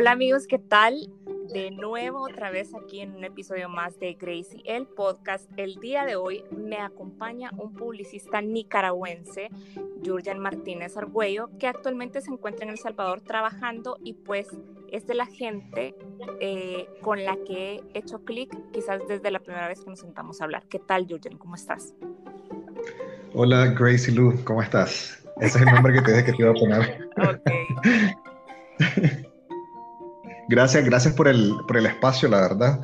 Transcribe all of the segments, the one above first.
Hola amigos, ¿qué tal? De nuevo otra vez aquí en un episodio más de Gracie, el podcast. El día de hoy me acompaña un publicista nicaragüense, Jurgen Martínez Argüello, que actualmente se encuentra en El Salvador trabajando y pues es de la gente eh, con la que he hecho clic quizás desde la primera vez que nos sentamos a hablar. ¿Qué tal Jurgen? ¿Cómo estás? Hola Gracie Lu, ¿cómo estás? Ese es el nombre que te dije que te iba a poner. Ok. Gracias, gracias por el, por el espacio, la verdad.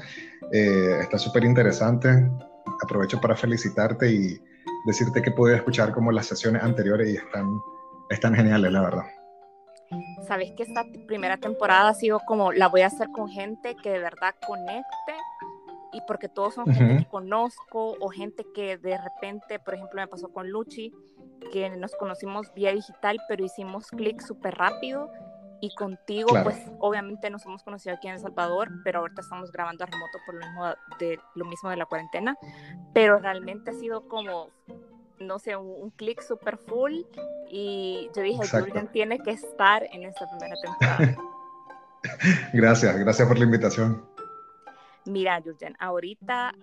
Eh, está súper interesante. Aprovecho para felicitarte y decirte que pude escuchar como las sesiones anteriores y están, están geniales, la verdad. Sabes que esta primera temporada ha sido como la voy a hacer con gente que de verdad conecte y porque todos son gente que conozco o gente que de repente, por ejemplo, me pasó con Luchi, que nos conocimos vía digital, pero hicimos clic súper rápido y contigo, pues obviamente nos hemos conocido aquí en El Salvador, pero ahorita estamos grabando a remoto por lo mismo de, lo mismo de la cuarentena. Pero realmente ha sido como, no sé, un, clic súper full. Y yo dije, Julian tiene que estar en esta primera temporada. gracias, gracias por la invitación. Mira, Jurgen, ahorita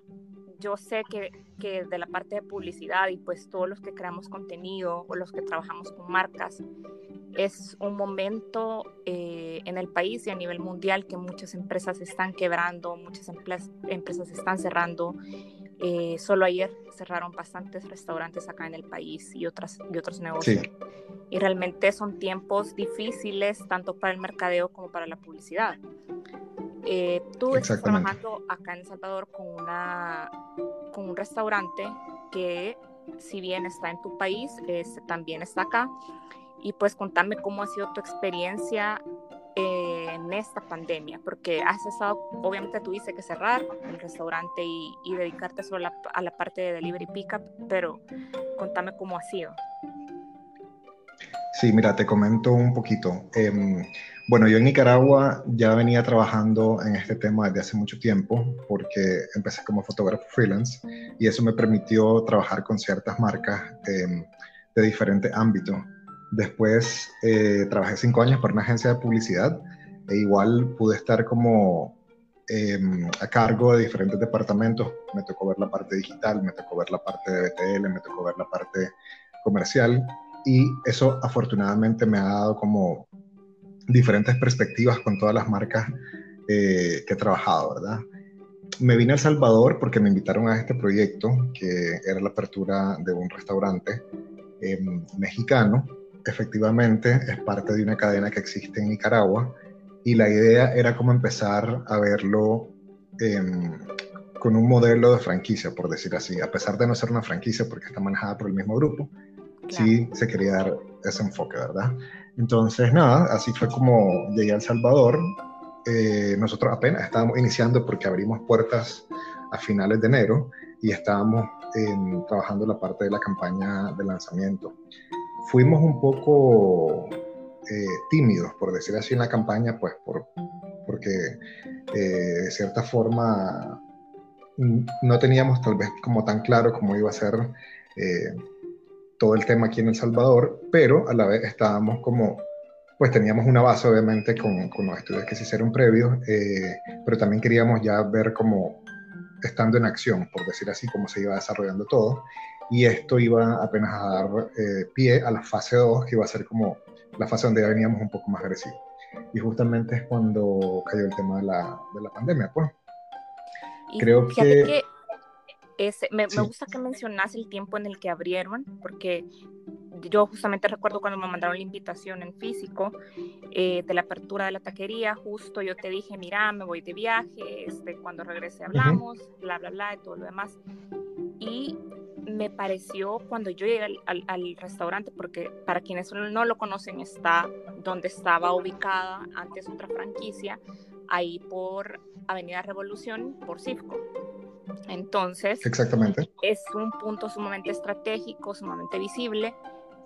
yo sé que, que, de la parte de publicidad y pues todos los que creamos contenido o los que trabajamos con marcas, es un momento eh, en el país y a nivel mundial que muchas empresas están quebrando, muchas empresas están cerrando. Eh, solo ayer cerraron bastantes restaurantes acá en el país y, otras, y otros negocios. Y realmente son tiempos difíciles tanto para el mercadeo como para la publicidad. Eh, tú estás trabajando acá en El Salvador con, una, con un restaurante que si bien está en tu país, también está acá. Y pues contame cómo ha sido tu experiencia eh, en esta pandemia, porque has estado, obviamente tuviste que cerrar el restaurante y, dedicarte solo a la, parte de delivery pickup, pero contame cómo ha sido. Sí, mira, te comento un poquito. Em, bueno, yo en Nicaragua ya venía trabajando en este tema desde hace mucho tiempo porque empecé como fotógrafo freelance y eso me permitió trabajar con ciertas marcas em, de diferentes ámbitos. Después eh, trabajé cinco años para una agencia de publicidad e igual pude estar como em, a cargo de diferentes departamentos. Me tocó ver la parte digital, me tocó ver la parte de BTL, me tocó ver la parte comercial y eso afortunadamente me ha dado como diferentes perspectivas con todas las marcas eh, que he trabajado, ¿verdad? Me vine a El Salvador porque me invitaron a este proyecto, que era la apertura de un restaurante em, mexicano. Efectivamente, es parte de una cadena que existe en Nicaragua y la idea era como empezar a verlo em, con un modelo de franquicia, por decir así, a pesar de no ser una franquicia porque está manejada por el mismo grupo, sí se quería dar ese enfoque, ¿verdad? Entonces, nada, así fue como llegué a El Salvador. Eh, nosotros apenas estábamos iniciando porque abrimos puertas a finales de enero y estábamos trabajando la parte de la campaña de lanzamiento. Fuimos un poco eh, tímidos, por decir así, en la campaña, pues por, porque eh, de cierta forma no teníamos tal vez como tan claro cómo iba a ser todo el tema aquí en El Salvador, pero a la vez estábamos como, pues teníamos una base obviamente con, con los estudios que se hicieron previos, eh, pero también queríamos ya ver como estando en acción, por decir así, cómo se iba desarrollando todo. Y esto iba apenas a dar eh, pie a la fase 2, que iba a ser como la fase donde ya veníamos un poco más agresivos. Y justamente es cuando cayó el tema de la, de la pandemia, pues. Creo que me, gusta que mencionas el tiempo en el que abrieron, porque yo justamente recuerdo cuando me mandaron la invitación en físico eh, de la apertura de la taquería, justo yo te dije, mira, me voy de viaje, este, cuando regrese hablamos, bla, bla, bla, y todo lo demás. Y me pareció cuando yo llegué al, al, restaurante, porque para quienes no lo conocen, está donde estaba ubicada antes otra franquicia, ahí por Avenida Revolución, por Cifco. Entonces, Exactamente. es un punto sumamente estratégico, sumamente visible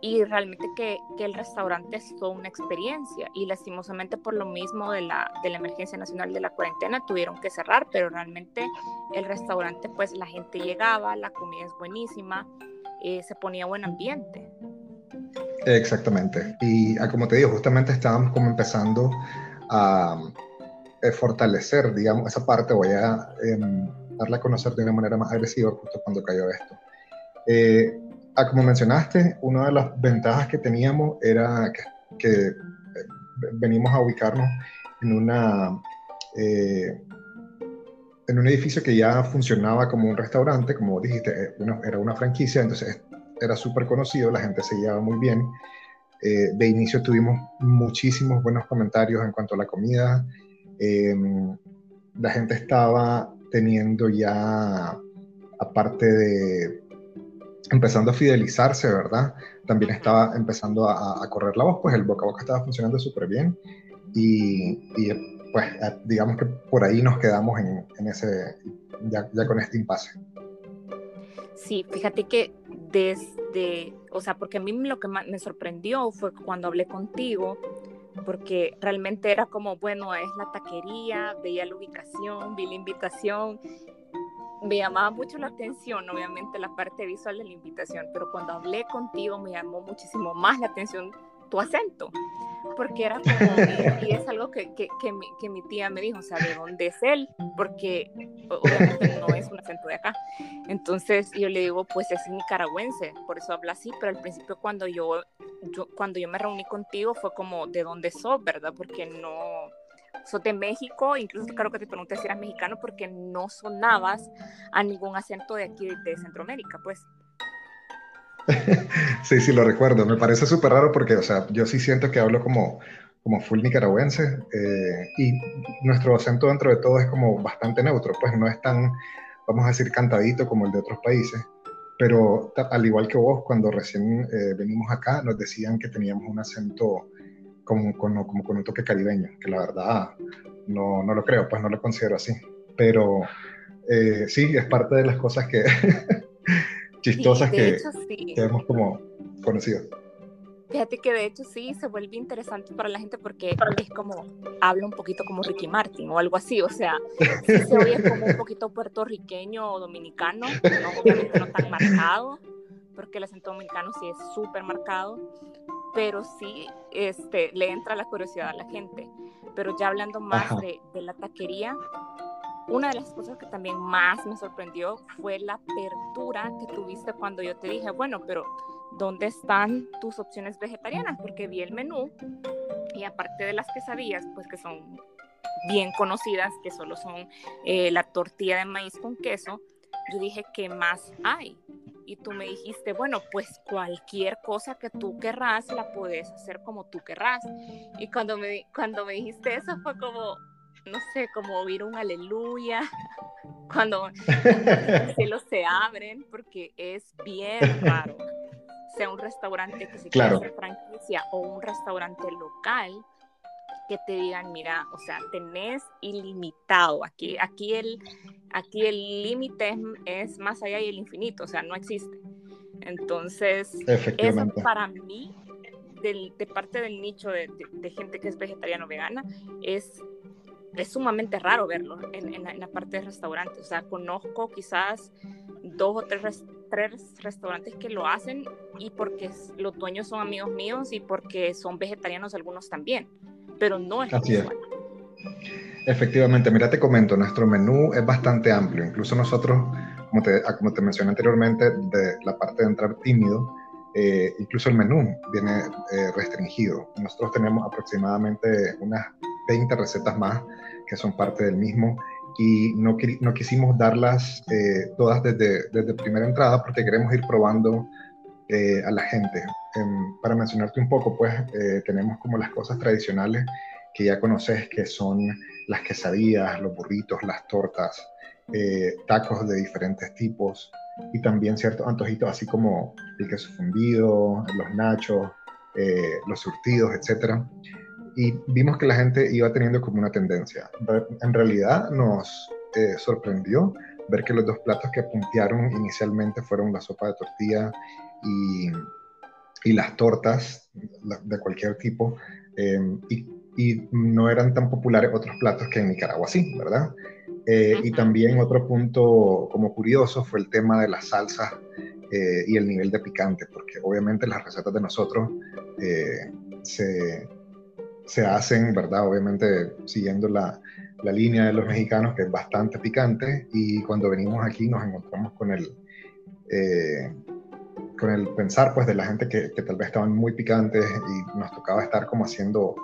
y realmente que, que, el restaurante es toda una experiencia y lastimosamente por lo mismo de la, de la emergencia nacional de la cuarentena tuvieron que cerrar, pero realmente el restaurante pues la gente llegaba, la comida es buenísima, eh, se ponía buen ambiente. Exactamente. Y ah, como te digo, justamente estábamos como empezando a eh, fortalecer, digamos, esa parte, voy a em, darla a conocer de una manera más agresiva justo cuando cayó esto. Eh, ah, como mencionaste, una de las ventajas que teníamos era que, que eh, venimos a ubicarnos en una en un edificio que ya funcionaba como un restaurante, como dijiste, era una franquicia, entonces era súper conocido, la gente se llevaba muy bien. de inicio tuvimos muchísimos buenos comentarios en cuanto a la comida, Em, la gente estaba teniendo ya, aparte de empezando a fidelizarse, ¿verdad? También estaba empezando a, correr la voz, pues el boca a boca estaba funcionando súper bien y, pues digamos que por ahí nos quedamos en, ese, ya, ya, con este impasse. Sí, fíjate que desde, o sea, porque a mí lo que me sorprendió fue cuando hablé contigo, porque realmente era como, bueno, es la taquería, veía la ubicación, vi la invitación, me llamaba mucho la atención, obviamente, la parte visual de la invitación, pero cuando hablé contigo me llamó muchísimo más la atención tu acento porque era como, y, es algo que, que, que, mi, que, mi, tía me dijo, o sea, ¿de dónde es él? Porque obviamente no es un acento de acá. Entonces yo le digo, pues es nicaragüense, por eso habla así, pero al principio cuando yo, yo, cuando yo me reuní contigo fue como, ¿de dónde sos, verdad? Porque no, sos de México, incluso creo que te pregunté si eras mexicano porque no sonabas a ningún acento de aquí de Centroamérica, pues. sí, sí, lo recuerdo. Me parece súper raro porque, o sea, yo sí siento que hablo como, como full nicaragüense eh, y nuestro acento dentro de todo es como bastante neutro, pues no es tan, vamos a decir, cantadito como el de otros países. Pero al igual que vos, cuando recién eh, venimos acá, nos decían que teníamos un acento como, como, como, con un toque caribeño, que la verdad no, no lo creo, pues no lo considero así. Pero eh, sí, es parte de las cosas que, chistosas que, hemos como conocido. Fíjate que de hecho sí se vuelve interesante para la gente porque es como, habla un poquito como Ricky Martin o algo así, o sea, se oye como un poquito puertorriqueño o dominicano, no, obviamente no tan marcado, porque el acento dominicano sí es súper marcado, pero sí este, le entra la curiosidad a la gente. Pero ya hablando más de, de, la taquería, una de las cosas que también más me sorprendió fue la apertura que tuviste cuando yo te dije, bueno, pero ¿dónde están tus opciones vegetarianas? Porque vi el menú y aparte de las quesadillas, pues que son bien conocidas, que solo son eh, la tortilla de maíz con queso, yo dije, ¿qué más hay? Y tú me dijiste, bueno, pues cualquier cosa que tú querrás la puedes hacer como tú querrás. Y cuando me, cuando me dijiste eso fue como, no sé, como oír un aleluya cuando los cielos se abren, porque es bien raro, sea un restaurante que se claro. quiera franquicia o un restaurante local, que te digan, mira, o sea, tenés ilimitado, aquí, aquí el aquí el límite es, más allá y el infinito, o sea, no existe. Entonces, eso para mí, de parte del nicho de, de gente que es vegetariano vegana, es es sumamente raro verlo en, la, parte de restaurantes. O sea, conozco quizás dos o tres, tres restaurantes que lo hacen y porque los dueños son amigos míos y porque son vegetarianos algunos también, pero no es Así es. Efectivamente, mira, te comento, nuestro menú es bastante amplio. Incluso nosotros, como te, como te mencioné anteriormente, de la parte de entrar tímido, eh, incluso el menú viene eh, restringido. Nosotros tenemos aproximadamente unas 20 recetas más que son parte del mismo y no, no quisimos darlas eh, todas desde, desde primera entrada porque queremos ir probando eh, a la gente. Em, para mencionarte un poco, pues eh, tenemos como las cosas tradicionales que ya conoces, que son las quesadillas, los burritos, las tortas, tacos de diferentes tipos y también ciertos antojitos así como el queso fundido, los nachos, los surtidos, etcétera y vimos que la gente iba teniendo como una tendencia. En realidad nos eh, sorprendió ver que los dos platos que puntearon inicialmente fueron la sopa de tortilla y, y las tortas de cualquier tipo, eh, y, y, no eran tan populares otros platos que en Nicaragua sí, ¿verdad? Eh, y también otro punto como curioso fue el tema de las salsas y el nivel de picante, porque obviamente las recetas de nosotros se se hacen, ¿verdad? Obviamente siguiendo la, la, línea de los mexicanos, que es bastante picante, y cuando venimos aquí nos encontramos con el, eh, con el pensar, pues, de la gente que, que, tal vez estaban muy picantes y nos tocaba estar como haciendo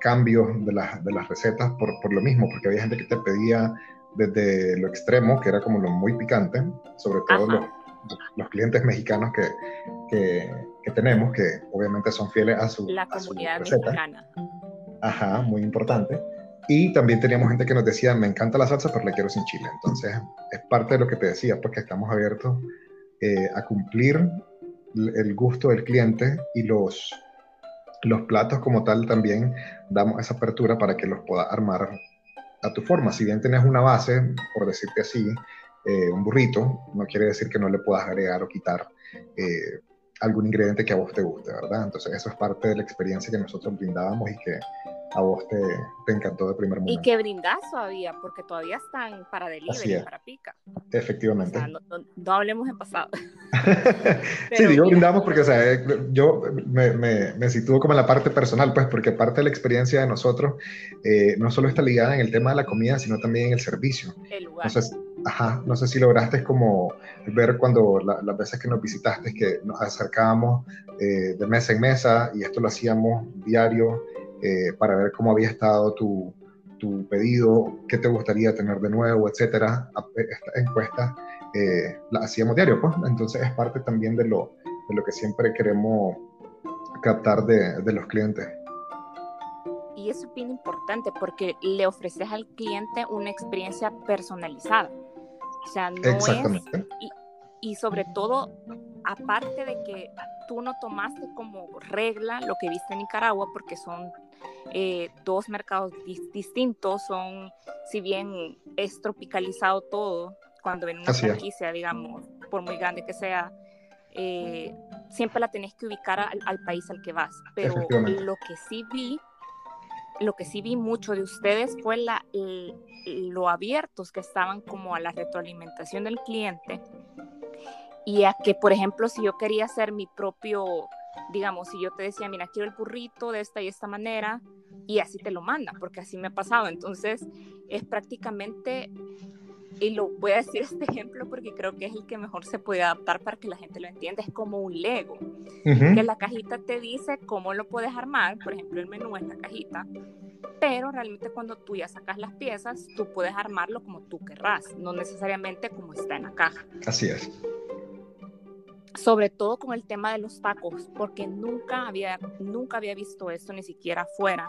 cambios de, de las recetas por, por lo mismo, porque había gente que te pedía desde lo extremo, que era como lo muy picante, sobre todo los, los, clientes mexicanos que, que, que, tenemos, que obviamente son fieles a su La comunidad mexicana. Ajá, muy importante. Y también teníamos gente que nos decía, me encanta la salsa, pero la quiero sin chile. Entonces, es parte de lo que te decía, porque estamos abiertos eh, a cumplir el gusto del cliente y los, los platos como tal también damos esa apertura para que los puedas armar a tu forma. Si bien tenés una base, por decirte así, eh, un burrito, no quiere decir que no le puedas agregar o quitar eh, algún ingrediente que a vos te guste, ¿verdad? Entonces eso es parte de la experiencia que nosotros brindábamos y que a vos te, te, encantó de primer momento. Y que brindazo había, porque todavía están para delivery, para pica. Efectivamente. O sea, no, no, hablemos en pasado. sí, digo brindamos porque, o sea, eh, yo me, me, me, sitúo como en la parte personal, pues, porque parte de la experiencia de nosotros eh, no solo está ligada en el tema de la comida, sino también en el servicio. El lugar. Entonces, ajá, no sé si lograste como ver cuando la, las veces que nos visitaste, que nos acercábamos eh, de mesa en mesa y esto lo hacíamos diario eh, para ver cómo había estado tu, tu, pedido, qué te gustaría tener de nuevo, etcétera. Esta encuesta eh, la hacíamos diario, pues. Entonces es parte también de lo, de lo que siempre queremos captar de, de los clientes. Y eso es bien importante porque le ofreces al cliente una experiencia personalizada. O sea, no es. Y, y sobre todo, aparte de que tú no tomaste como regla lo que viste en Nicaragua, porque son eh, dos mercados distintos, son, si bien es tropicalizado todo, cuando ven una franquicia, digamos, por muy grande que sea, eh, siempre la tenés que ubicar al, al, país al que vas. Pero lo que sí vi, lo que sí vi mucho de ustedes fue la, lo abiertos que estaban como a la retroalimentación del cliente y a que, por ejemplo, si yo quería hacer mi propio digamos, si yo te decía, mira, quiero el burrito de esta y esta manera, y así te lo mandan, porque así me ha pasado. Entonces, es prácticamente, y lo voy a decir este ejemplo porque creo que es el que mejor se puede adaptar para que la gente lo entienda, es como un Lego, uh -huh. que la cajita te dice cómo lo puedes armar, por ejemplo, el menú es la cajita, pero realmente cuando tú ya sacas las piezas, tú puedes armarlo como tú querrás, no necesariamente como está en la caja. Así es sobre todo con el tema de los tacos, porque nunca había, nunca había visto esto ni siquiera afuera,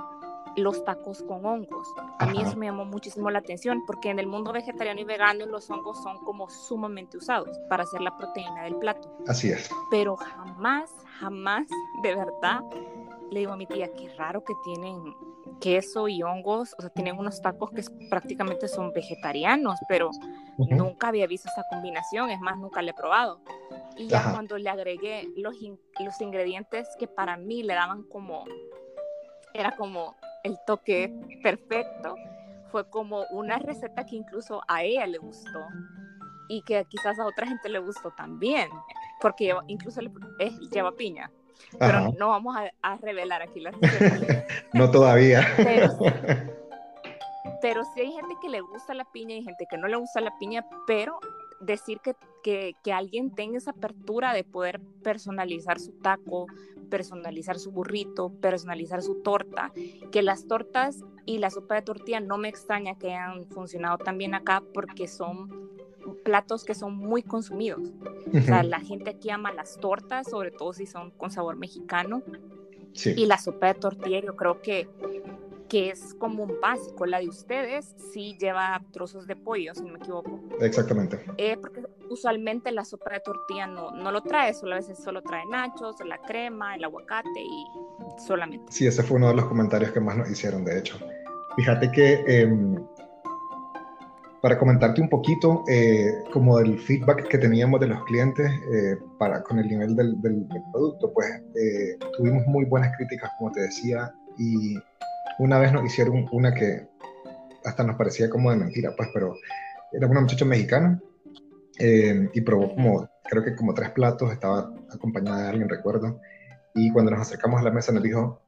los tacos con hongos. A mí eso me llamó muchísimo la atención, porque en el mundo vegetariano y vegano los hongos son como sumamente usados para hacer la proteína del plato. Así es. Pero jamás, jamás, de verdad, le digo a mi tía, qué raro que tienen queso y hongos, o sea, tienen unos tacos que prácticamente son vegetarianos, pero uh -huh. nunca había visto esta combinación, es más, nunca le he probado. Y ya Ajá. cuando le agregué los, in los ingredientes que para mí le daban como, era como el toque perfecto, fue como una receta que incluso a ella le gustó y que quizás a otra gente le gustó también, porque lleva, incluso le, es, lleva piña. Pero Ajá. no vamos a, a, revelar aquí la receta. no todavía. Pero, pero sí hay gente que le gusta la piña y gente que no le gusta la piña, pero decir que, que, que, alguien tenga esa apertura de poder personalizar su taco, personalizar su burrito, personalizar su torta, que las tortas y la sopa de tortilla no me extraña que hayan funcionado también acá porque son platos que son muy consumidos. Uh -huh. O sea, la gente aquí ama las tortas, sobre todo si son con sabor mexicano. Sí. Y la sopa de tortilla yo creo que que es como un básico. La de ustedes sí lleva trozos de pollo, si no me equivoco. Exactamente. Eh, porque usualmente la sopa de tortilla no, no lo trae, solo a veces solo trae nachos, la crema, el aguacate y solamente. Sí, ese fue uno de los comentarios que más nos hicieron, de hecho. Fíjate que eh, para comentarte un poquito eh, como del feedback que teníamos de los clientes eh, para, con el nivel del, del, del producto, pues eh, tuvimos muy buenas críticas, como te decía, y una vez nos hicieron una que hasta nos parecía como de mentira, pues, pero era una muchacha mexicana eh, y probó como, creo que como tres platos, estaba acompañada de alguien, recuerdo, y cuando nos acercamos a la mesa nos dijo,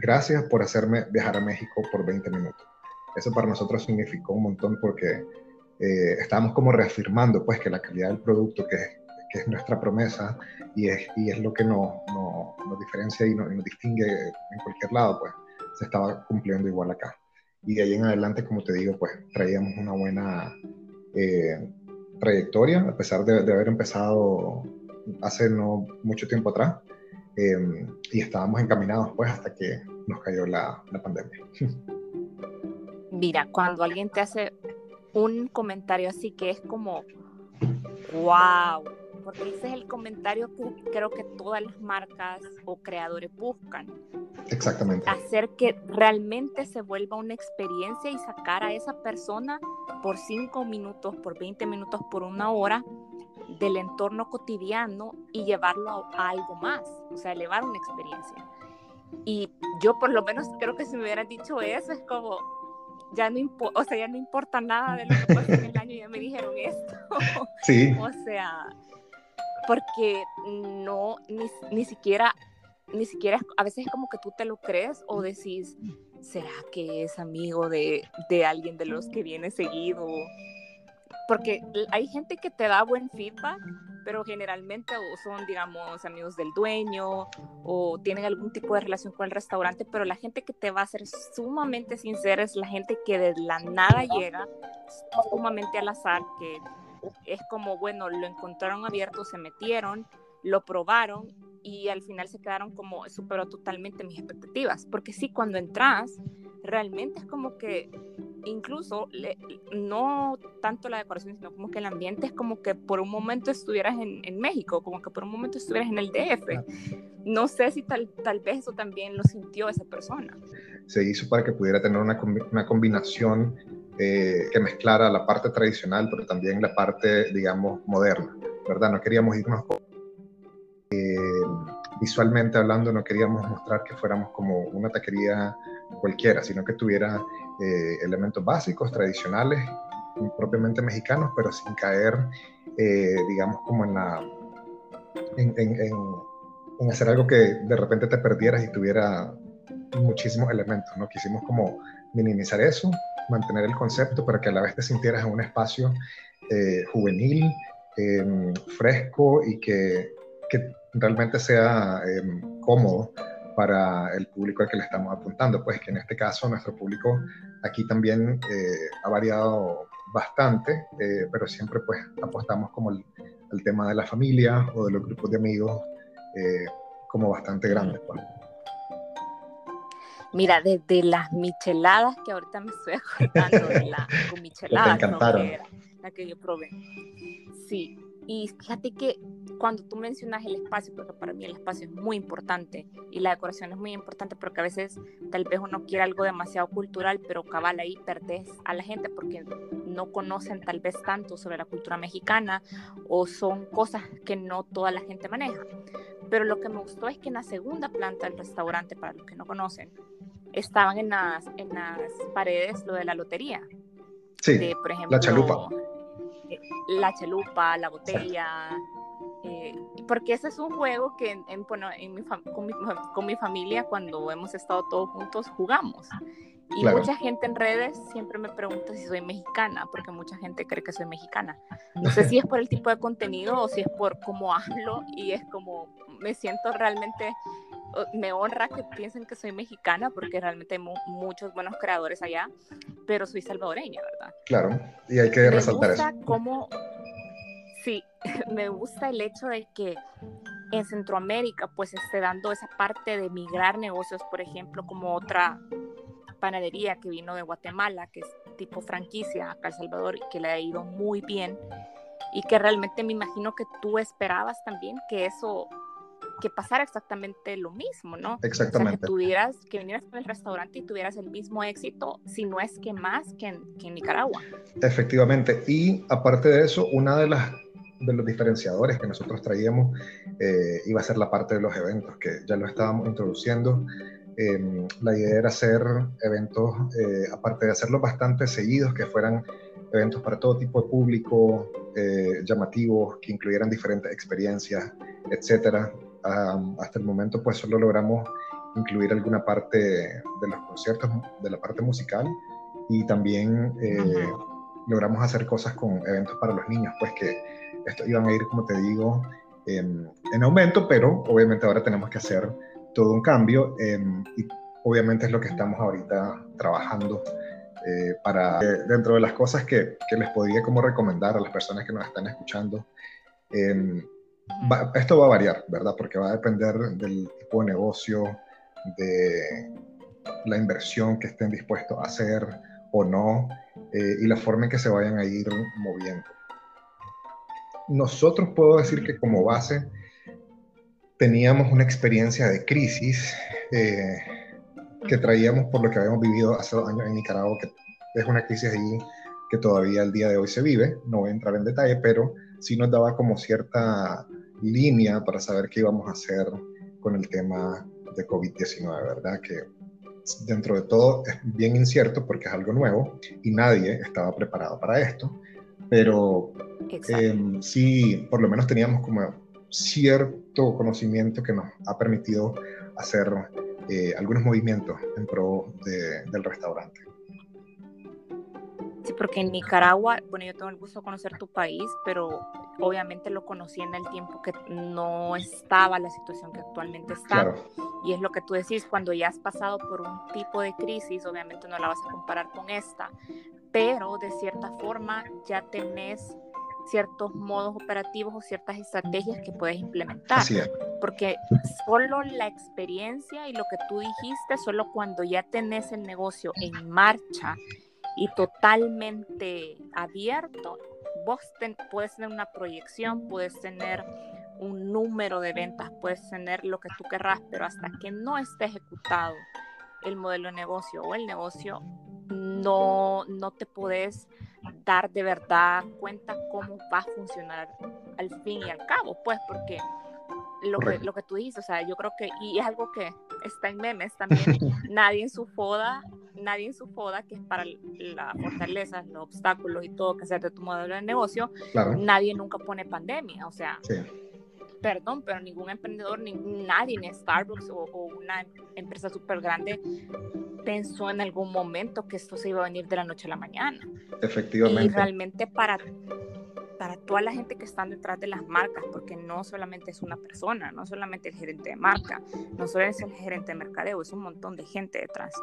gracias por hacerme viajar a México por 20 minutos. Eso para nosotros significó un montón porque eh, estábamos como reafirmando pues que la calidad del producto, que, que es nuestra promesa y es, y es lo que nos, nos diferencia y nos, nos, distingue en cualquier lado, pues se estaba cumpliendo igual acá. Y de ahí en adelante, como te digo, pues traíamos una buena eh, trayectoria, a pesar de, haber empezado hace no mucho tiempo atrás. Eh, y estábamos encaminados pues hasta que nos cayó la, la pandemia. Mira, cuando alguien te hace un comentario así que es como, wow, porque ese es el comentario que creo que todas las marcas o creadores buscan. Exactamente. Hacer que realmente se vuelva una experiencia y sacar a esa persona por cinco minutos, por 20 minutos, por una hora del entorno cotidiano y llevarlo a, a algo más, o sea, elevar una experiencia. Y yo por lo menos creo que si me hubieran dicho eso es como, ya no, o sea, ya no importa nada de lo que pasó en el año, ya me dijeron esto. Sí. o sea, porque no, ni, ni siquiera, ni siquiera, a veces es como que tú te lo crees o decís, ¿será que es amigo de, de alguien de los que viene seguido? Porque hay gente que te da buen feedback, pero generalmente son, digamos, amigos del dueño o tienen algún tipo de relación con el restaurante, pero la gente que te va a ser sumamente sincera es la gente que de la nada llega, sumamente al azar, que es como, bueno, lo encontraron abierto, se metieron, lo probaron y al final se quedaron como, superó totalmente mis expectativas, porque sí, cuando entras, realmente es como que incluso no tanto la decoración, sino como que el ambiente es como que por un momento estuvieras en, en México, como que por un momento estuvieras en el DF. No sé si tal, tal vez eso también lo sintió esa persona. Se hizo para que pudiera tener una, una combinación eh, que mezclara la parte tradicional, pero también la parte, digamos, moderna, ¿verdad? No queríamos irnos eh, visualmente hablando, no queríamos mostrar que fuéramos como una taquería cualquiera, sino que tuviera eh, elementos básicos, tradicionales, propiamente mexicanos, pero sin caer, eh, digamos, como en la... En, en, en, hacer algo que de repente te perdieras y tuviera muchísimos elementos, ¿no? Quisimos como minimizar eso, mantener el concepto para que a la vez te sintieras en un espacio eh, juvenil, eh, fresco y que, que realmente sea eh, cómodo para el público al que le estamos apuntando. Pues que en este caso nuestro público aquí también eh, ha variado bastante, eh, pero siempre pues apostamos como el, el, tema de la familia o de los grupos de amigos como bastante grandes. Pues. Mira, desde las micheladas que ahorita me estoy acordando de la michelada, la que yo probé. Sí, y fíjate que cuando tú mencionas el espacio, porque para mí el espacio es muy importante y la decoración es muy importante porque a veces tal vez uno quiere algo demasiado cultural, pero cabal ahí perdés a la gente porque no conocen tal vez tanto sobre la cultura mexicana o son cosas que no toda la gente maneja. Pero lo que me gustó es que en la segunda planta del restaurante, para los que no conocen, estaban en las, en las paredes lo de la lotería. Sí, de, por ejemplo, la chalupa. La chalupa, la botella. Eh, porque ese es un juego que en, en, bueno, en mi con, mi, con, mi, familia, cuando hemos estado todos juntos, jugamos. Y claro. mucha gente en redes siempre me pregunta si soy mexicana, porque mucha gente cree que soy mexicana. No sé si es por el tipo de contenido o si es por cómo hablo y es como me siento realmente me honra que piensen que soy mexicana porque realmente hay mu muchos buenos creadores allá, pero soy salvadoreña, ¿verdad? Claro, y hay que me resaltar gusta eso. Cómo, sí, me gusta el hecho de que en Centroamérica pues esté dando esa parte de migrar negocios, por ejemplo, como otra panadería que vino de Guatemala, que es tipo franquicia acá El Salvador y que le ha ido muy bien y que realmente me imagino que tú esperabas también que eso que pasara exactamente lo mismo, ¿no? Exactamente. O sea, que tuvieras, que vinieras al restaurante y tuvieras el mismo éxito, si no es que más que en, que en Nicaragua. Efectivamente. Y aparte de eso, una de las de los diferenciadores que nosotros traíamos eh, iba a ser la parte de los eventos, que ya lo estábamos introduciendo. Eh, la idea era hacer eventos, eh, aparte de hacerlos bastante seguidos, que fueran eventos para todo tipo de público, eh, llamativos, que incluyeran diferentes experiencias, etcétera. Um, hasta el momento, pues solo logramos incluir alguna parte de los conciertos, de la parte musical, y también eh, logramos hacer cosas con eventos para los niños, pues que esto iban a ir, como te digo, en aumento, pero obviamente ahora tenemos que hacer todo un cambio em, y obviamente es lo que estamos ahorita trabajando eh, para, dentro de las cosas que, que, les podría como recomendar a las personas que nos están escuchando, em, esto va a variar, ¿verdad? Porque va a depender del tipo de negocio, de la inversión que estén dispuestos a hacer o no, eh, y la forma en que se vayan a ir moviendo. Nosotros puedo decir que como base teníamos una experiencia de crisis eh, que traíamos por lo que habíamos vivido hace dos años en Nicaragua, que es una crisis ahí que todavía el día de hoy se vive, no voy a entrar en detalle, pero sí nos daba como cierta línea para saber qué íbamos a hacer con el tema de COVID-19, ¿verdad? Que dentro de todo es bien incierto porque es algo nuevo y nadie estaba preparado para esto, pero eh, sí, por lo menos teníamos como cierto conocimiento que nos ha permitido hacer eh, algunos movimientos en pro del restaurante. Sí, porque en Nicaragua, bueno, yo tengo el gusto de conocer tu país, pero obviamente lo conocí en el tiempo que no estaba la situación que actualmente está. Y es lo que tú decís, cuando ya has pasado por un tipo de crisis, obviamente no la vas a comparar con esta, pero de cierta forma ya tenés ciertos modos operativos o ciertas estrategias que puedes implementar. Porque solo la experiencia y lo que tú dijiste, solo cuando ya tenés el negocio en marcha y totalmente abierto, vos puedes tener una proyección, puedes tener un número de ventas, puedes tener lo que tú querrás, pero hasta que no esté ejecutado el modelo de negocio o el negocio, no, no te puedes dar de verdad cuenta cómo va a funcionar al fin y al cabo, pues porque lo que, lo que tú dices, o sea, yo creo que, y es algo que está en memes también, nadie en su foda, nadie en su foda, que es para la fortaleza, los obstáculos y todo que hacer de tu modelo de negocio, nadie nunca pone pandemia, o sea, perdón, pero ningún emprendedor, ningún, nadie en Starbucks o, una empresa súper grande pensó en algún momento que esto se iba a venir de la noche a la mañana. Efectivamente. Y realmente para, para toda la gente que están detrás de las marcas, porque no solamente es una persona, no solamente el gerente de marca, no solo es el gerente de mercadeo, es un montón de gente detrás.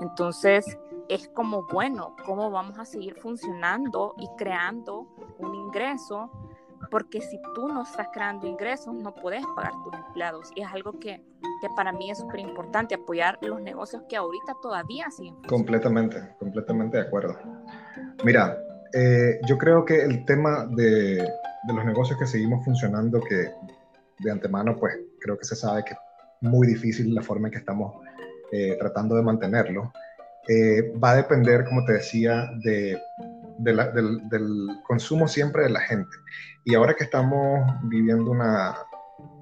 Entonces, es como, bueno, ¿cómo vamos a seguir funcionando y creando un ingreso? porque si tú no estás creando ingresos, no puedes pagar tus empleados. Y es algo que, que para mí es súper importante, apoyar los negocios que ahorita todavía siguen. Completamente, completamente de acuerdo. Mira, eh, yo creo que el tema de, de, los negocios que seguimos funcionando, que de antemano, pues creo que se sabe que es muy difícil la forma en que estamos eh, tratando de mantenerlo, eh, va a depender, como te decía, de del, consumo siempre de la gente. Y ahora que estamos viviendo una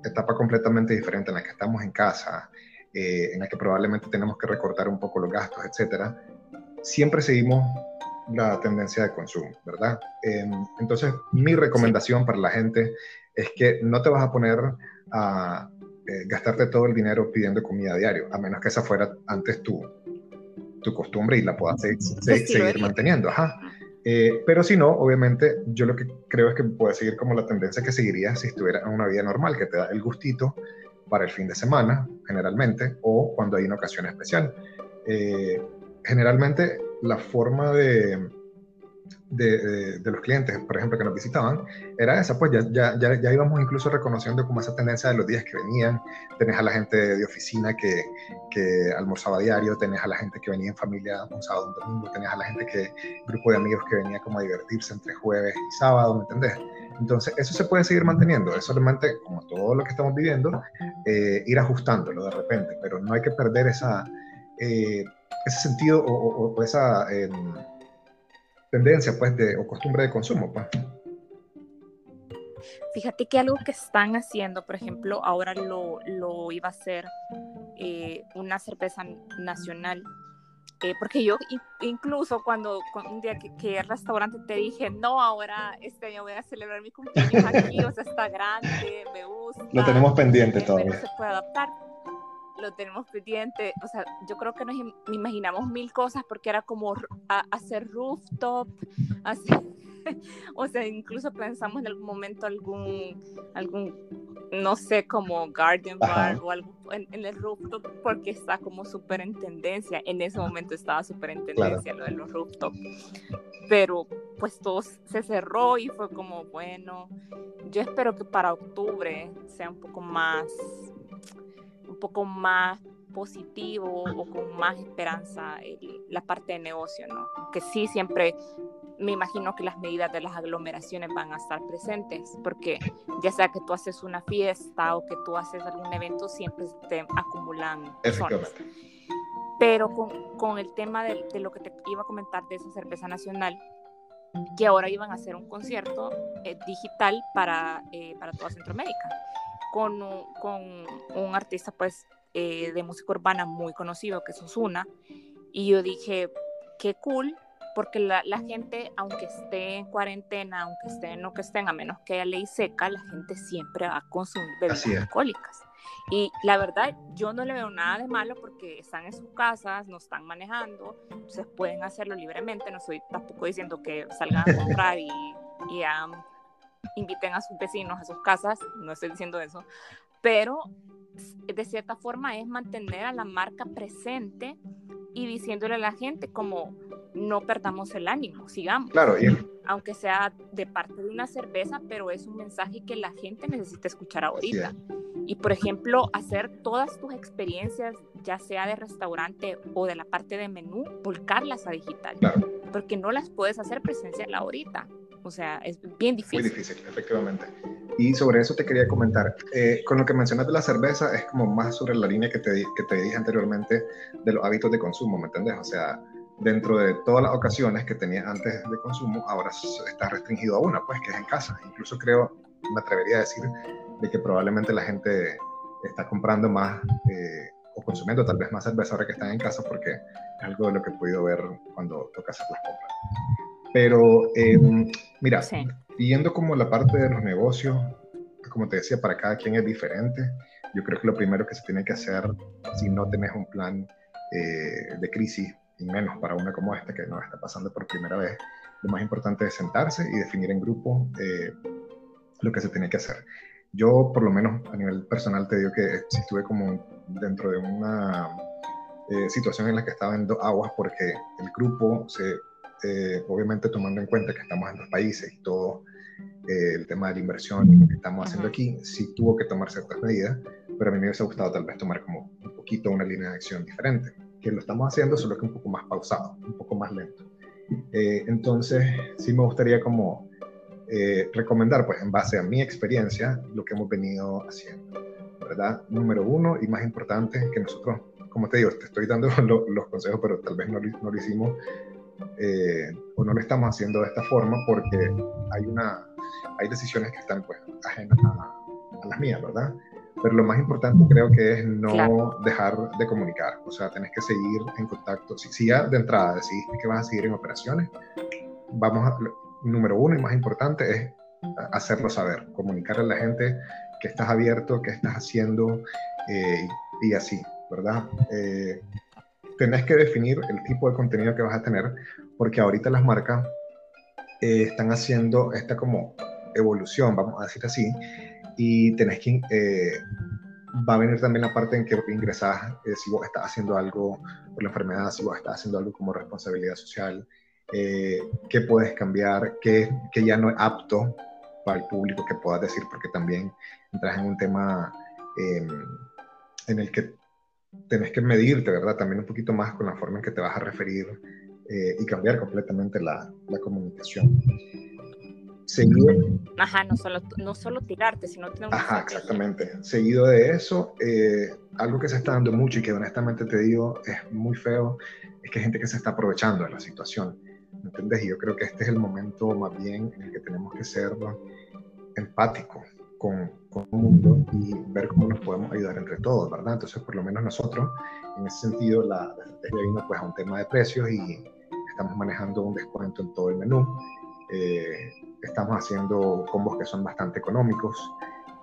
etapa completamente diferente en la que estamos en casa, eh, en la que probablemente tenemos que recortar un poco los gastos, etcétera, siempre seguimos la tendencia de consumo, ¿verdad? Em, entonces, mi recomendación para la gente es que no te vas a poner a eh, gastarte todo el dinero pidiendo comida a diario, a menos que esa fuera antes tu, tu costumbre y la puedas seguir, seguir manteniendo. Ajá. Eh, pero si no, obviamente, yo lo que creo es que puede seguir como la tendencia que seguiría si estuviera en una vida normal, que te da el gustito para el fin de semana, generalmente, o cuando hay una ocasión especial. Eh, generalmente, la forma de, de, los clientes, por ejemplo, que nos visitaban, era esa, pues ya, ya, ya, íbamos incluso reconociendo como esa tendencia de los días que venían, tenés a la gente de oficina que, que almorzaba diario, tenés a la gente que venía en familia un sábado, un domingo, tenés a la gente que, grupo de amigos que venía como a divertirse entre jueves y sábado, ¿me entendés? Entonces, eso se puede seguir manteniendo, es solamente, como todo lo que estamos viviendo, eh, ir ajustándolo de repente, pero no hay que perder esa, eh, ese sentido o, o esa... Eh, tendencia pues de, o costumbre de consumo. Pues. Fíjate que algo que están haciendo, por ejemplo, ahora lo, lo iba a hacer eh, una cerveza nacional. Eh, porque yo incluso cuando, un día que, que, el restaurante te dije, no, ahora este año voy a celebrar mi cumpleaños aquí, o sea, está grande, me gusta. Lo tenemos pendiente eh, todavía. se puede adaptar lo tenemos pendiente. O sea, yo creo que nos imaginamos mil cosas porque era como hacer rooftop, hacer, o sea, incluso pensamos en algún momento algún, algún no sé, como garden bar o algo en, el rooftop porque está como súper en tendencia. En ese momento estaba súper en tendencia lo de los rooftop. Pero pues todo se cerró y fue como, bueno, yo espero que para octubre sea un poco más un poco más positivo o con más esperanza la parte de negocio, ¿no? Que sí siempre me imagino que las medidas de las aglomeraciones van a estar presentes, porque ya sea que tú haces una fiesta o que tú haces algún evento, siempre te acumulan personas. Pero con, con, el tema de, de, lo que te iba a comentar de esa cerveza nacional, que ahora iban a hacer un concierto eh, digital para, eh, para toda Centroamérica con, con un artista pues eh, de música urbana muy conocido que es Osuna y yo dije qué cool porque la, la, gente aunque esté en cuarentena aunque esté en lo que estén a menos que haya ley seca la gente siempre va a consumir bebidas alcohólicas y la verdad yo no le veo nada de malo porque están en sus casas no están manejando entonces pueden hacerlo libremente. No estoy tampoco diciendo que salgan a comprar y, y a inviten a sus vecinos a sus casas, no estoy diciendo eso, pero de cierta forma es mantener a la marca presente y diciéndole a la gente como no perdamos el ánimo, sigamos. Claro, aunque sea de parte de una cerveza, pero es un mensaje que la gente necesita escuchar ahorita. Y por ejemplo, hacer todas tus experiencias, ya sea de restaurante o de la parte de menú, volcarlas a digital. Porque no las puedes hacer presencial ahorita. O sea, es bien difícil. Muy difícil, efectivamente. Y sobre eso te quería comentar. Eh, con lo que mencionas de la cerveza, es como más sobre la línea que te, que te dije anteriormente de los hábitos de consumo, ¿me entiendes? O sea, dentro de todas las ocasiones que tenía antes de consumo, ahora está restringido a una, pues que es en casa. Incluso creo, me atrevería a decir, de que probablemente la gente está comprando más eh, o consumiendo tal vez más cerveza ahora que están en casa porque es algo de lo que he podido ver cuando toca hacer las compras. Pero em, mira, viendo como la parte de los negocios, como te decía, para cada quien es diferente. Yo creo que lo primero que se tiene que hacer, si no tenés un plan eh, de crisis, y menos para una como esta que nos está pasando por primera vez, lo más importante es sentarse y definir en grupo eh, lo que se tiene que hacer. Yo, por lo menos a nivel personal, te digo que si estuve como dentro de una eh, situación en la que estaba en dos aguas porque el grupo se eh, obviamente tomando en cuenta que estamos en dos países y todo eh, el tema de la inversión que estamos haciendo aquí, sí tuvo que tomar ciertas medidas, pero a mí me hubiese gustado tal vez tomar como un poquito una línea de acción diferente, que lo estamos haciendo, solo que un poco más pausado, un poco más lento. Eh, entonces, sí me gustaría como recomendar, pues en base a mi experiencia, lo que hemos venido haciendo, ¿verdad? Número uno y más importante, que nosotros como te digo, te estoy dando los consejos, pero tal vez no, no, lo hicimos eh, o no lo estamos haciendo de esta forma porque hay, una, hay decisiones que están pues, ajenas a, las mías, ¿verdad? Pero lo más importante creo que es no dejar de comunicar, o sea, tenés que seguir en contacto. Si, si, ya de entrada decidiste que vas a seguir en operaciones, vamos a, número uno y más importante es hacerlo saber, comunicarle a la gente que estás abierto, que estás haciendo eh, y así, ¿verdad? Eh, tenés que definir el tipo de contenido que vas a tener, porque ahorita las marcas eh, están haciendo esta como evolución, vamos a decir así, y tenés que, eh, va a venir también la parte en que ingresás, eh, si vos estás haciendo algo por la enfermedad, si vos estás haciendo algo como responsabilidad social, qué puedes cambiar, qué, qué ya no es apto para el público que puedas decir, porque también entras en un tema em, en el que tenés que medirte, ¿verdad? También un poquito más con la forma en que te vas a referir eh, y cambiar completamente la, la comunicación. Seguido, Ajá, no solo, no solo tirarte, sino tener Ajá, exactamente. Seguido de eso, eh, algo que se está dando mucho y que honestamente te digo es muy feo, es que hay gente que se está aprovechando de la situación. ¿Me entiendes? Y yo creo que este es el momento más bien en el que tenemos que ser empáticos con, con, el mundo y ver cómo nos podemos ayudar entre todos, ¿verdad? Entonces, por lo menos nosotros, en ese sentido, la, estrategia vino pues a un tema de precios y estamos manejando un descuento en todo el menú. Eh, estamos haciendo combos que son bastante económicos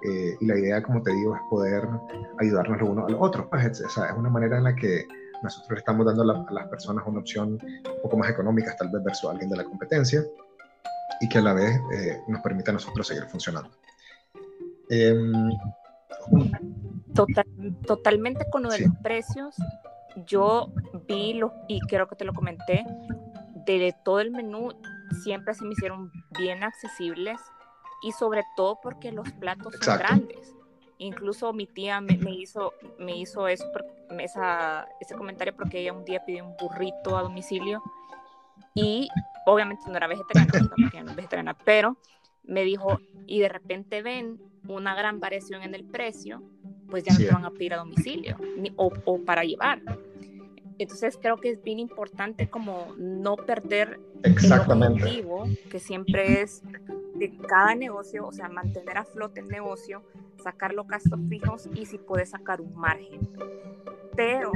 Eh, y la idea, como te digo, es poder ayudarnos los unos a los otros. Pues, es, es una manera en la que nosotros estamos dando a, las personas una opción un poco más económica, tal vez versus alguien de la competencia, y que a la vez eh, nos permita a nosotros seguir funcionando. Em, totalmente con lo de los precios, yo vi, lo, y creo que te lo comenté, de todo el menú siempre se me hicieron bien accesibles y sobre todo porque los platos son grandes. Incluso mi tía me, hizo, me hizo eso, esa, ese comentario porque ella un día pidió un burrito a domicilio y obviamente no era vegetariana, no es vegetariana, pero me dijo, y de repente ven una gran variación en el precio, pues ya no te van a pedir a domicilio o, o, para llevar. Entonces creo que es bien importante como no perder Exactamente. el objetivo, que siempre es de cada negocio, o sea, mantener a flote el negocio, sacar los gastos fijos y si puedes sacar un margen. Pero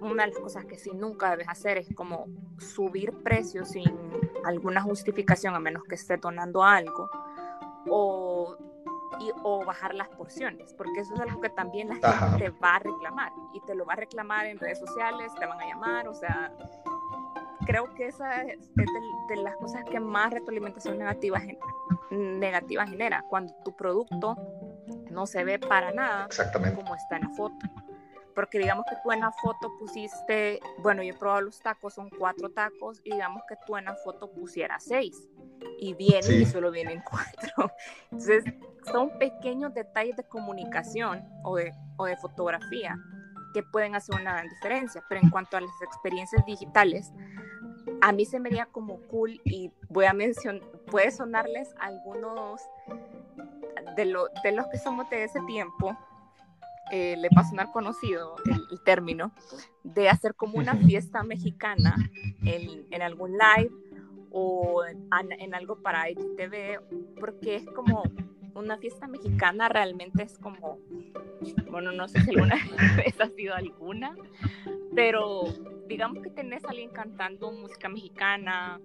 una de las cosas que sí nunca debes hacer es como subir precios sin alguna justificación, a menos que esté donando algo, o, o bajar las porciones, porque eso es algo que también la gente te va a reclamar y te lo va a reclamar en redes sociales, te van a llamar, o sea, creo que esa es de, las cosas que más retroalimentación negativa, negativa genera, cuando tu producto no se ve para nada como está en la foto. Porque digamos que tú en la foto pusiste, bueno, yo he probado los tacos, son cuatro tacos, y digamos que tú en la foto pusieras seis, y vienen y solo vienen cuatro. Entonces, son pequeños detalles de comunicación o de, o de fotografía que pueden hacer una gran diferencia. Pero en cuanto a las experiencias digitales, a mí se me haría como cool y voy a mencionar, puede sonarles algunos de, lo, de los que somos de ese tiempo, eh, le va a sonar conocido el, término, de hacer como una fiesta mexicana en, en algún live o en, en algo para IGTV, porque es como una fiesta mexicana realmente es como, bueno, no sé si alguna vez ha sido alguna, pero digamos que tenés a alguien cantando música mexicana,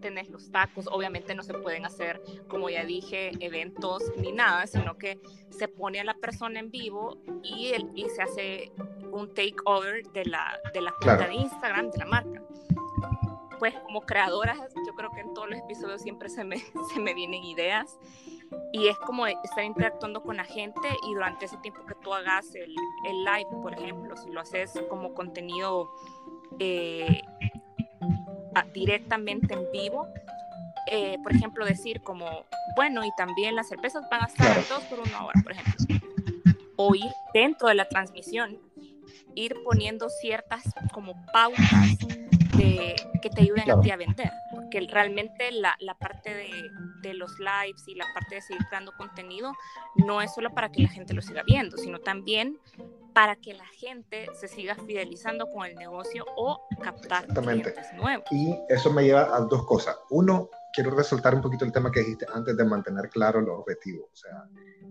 tenés los tacos, obviamente no se pueden hacer, como ya dije, eventos ni nada, sino que se pone a la persona en vivo y, el, y se hace un takeover de la, de la cuenta de Instagram de la marca pues como creadoras, yo creo que en todos los episodios siempre se me, se me vienen ideas. Y es como estar interactuando con la gente y durante ese tiempo que tú hagas el, el live, por ejemplo, si lo haces como contenido eh, directamente en vivo, eh, por ejemplo, decir como, bueno, y también las cervezas van a estar dos por una hora, por ejemplo, o ir dentro de la transmisión, ir poniendo ciertas como pautas que te ayuden a ti a vender, porque realmente la, la parte de, de, los lives y la parte de seguir creando contenido no es solo para que la gente lo siga viendo, sino también para que la gente se siga fidelizando con el negocio o captar clientes nuevos. Y eso me lleva a dos cosas. Uno, quiero resaltar un poquito el tema que dijiste antes de mantener claro los objetivos. O sea,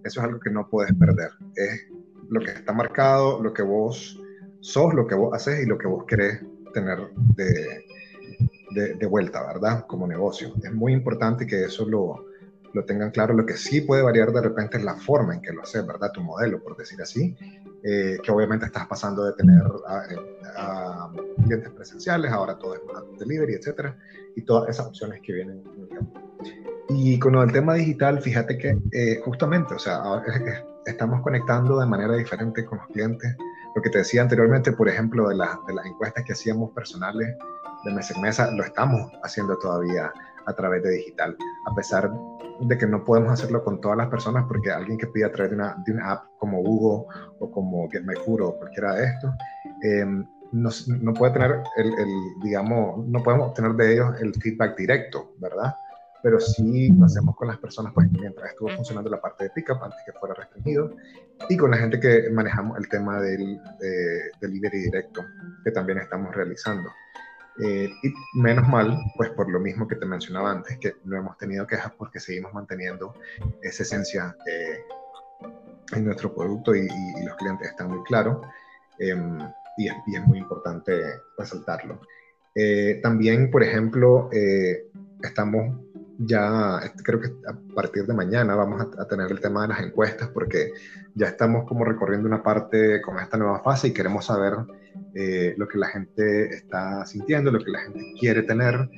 eso es algo que no puedes perder. Es lo que está marcado, lo que vos sos, lo que vos haces y lo que vos querés tener de, de, vuelta, ¿verdad? Como negocio. Es muy importante que eso lo, lo tengan claro. Lo que sí puede variar de repente es la forma en que lo haces, ¿verdad? Tu modelo, por decir así, eh, que obviamente estás pasando de tener a, clientes presenciales, ahora todo es delivery, etcétera, y todas esas opciones que vienen Y con el tema digital, fíjate que eh, justamente, o sea, estamos conectando de manera diferente con los clientes. Lo que te decía anteriormente, por ejemplo, de, de las encuestas que hacíamos personales de mes en mesa, lo estamos haciendo todavía a través de digital, a pesar de que no podemos hacerlo con todas las personas, porque alguien que pide a través de una, de una app como Google o como Get My o cualquiera de estos, em, no, no, puede tener el, el, digamos, no podemos obtener de ellos el feedback directo, ¿verdad? Pero sí lo hacemos con las personas, pues mientras estuvo funcionando la parte de pickup antes que fuera restringido, y con la gente que manejamos el tema del delivery directo, que también estamos realizando. Eh, y menos mal, pues por lo mismo que te mencionaba antes, que no hemos tenido quejas porque seguimos manteniendo esa esencia eh, en nuestro producto y, los clientes están muy claros em, y, es, muy importante resaltarlo. Eh, también, por ejemplo, estamos ya creo que a partir de mañana vamos a, tener el tema de las encuestas porque ya estamos como recorriendo una parte con esta nueva fase y queremos saber eh, lo que la gente está sintiendo, lo que la gente quiere tener.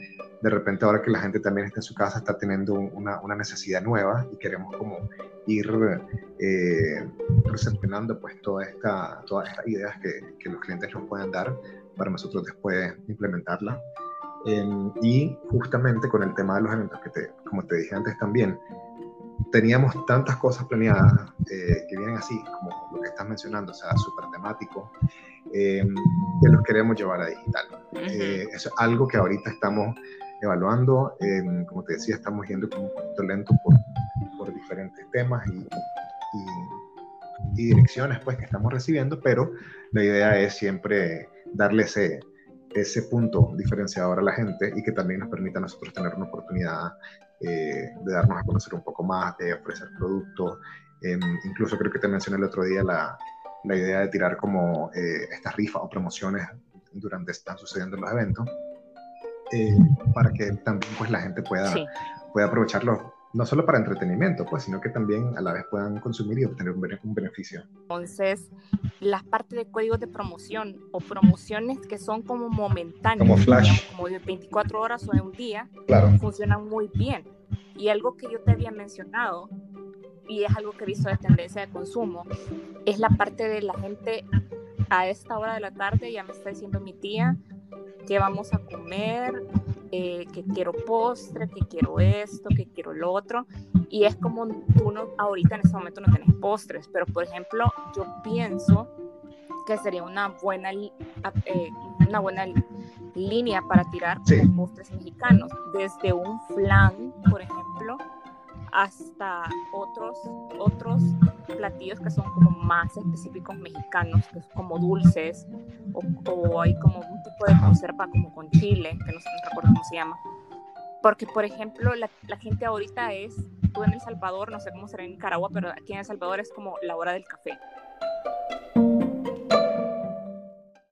De repente ahora que la gente también está en su casa está teniendo una, una necesidad nueva y queremos como ir eh, recepcionando pues toda esta, todas estas ideas que, que los clientes nos puedan dar para nosotros después implementarla. Em, y justamente con el tema de los eventos, que te, como te dije antes también, teníamos tantas cosas planeadas eh, que vienen así, como lo que estás mencionando, o sea, súper temático, em, que los queremos llevar a digital. Eh, eso es algo que ahorita estamos evaluando, em, como te decía, estamos yendo como un poquito lento por, por diferentes temas y, y, y, direcciones pues, que estamos recibiendo, pero la idea es siempre darle ese, ese punto diferenciador a la gente y que también nos permita a nosotros tener una oportunidad eh, de darnos a conocer un poco más, de ofrecer productos. Em, incluso creo que te mencioné el otro día la, la idea de tirar como eh, estas rifas o promociones durante están sucediendo en los eventos, eh, para que también pues la gente pueda, pueda aprovecharlo no solo para entretenimiento, pues, sino que también a la vez puedan consumir y obtener un, beneficio. Entonces, las partes de códigos de promoción o promociones que son como momentáneas, como flash, como de 24 horas o de un día, claro. funcionan muy bien. Y algo que yo te había mencionado, y es algo que he visto de tendencia de consumo, es la parte de la gente a esta hora de la tarde, ya me está diciendo mi tía, que vamos a comer, eh, que quiero postre, que quiero esto, que quiero lo otro. Y es como tú no, ahorita en este momento no tenés postres, pero por ejemplo, yo pienso que sería una buena, eh, una buena línea para tirar postres mexicanos, desde un flan, por ejemplo, hasta otros, otros platillos que son como más específicos mexicanos, que son como dulces, o, hay como un tipo de conserva como con chile, que no, sé, recuerdo cómo se llama. Porque, por ejemplo, la, la, gente ahorita es, tú en El Salvador, no sé cómo será en Nicaragua, pero aquí en El Salvador es como la hora del café.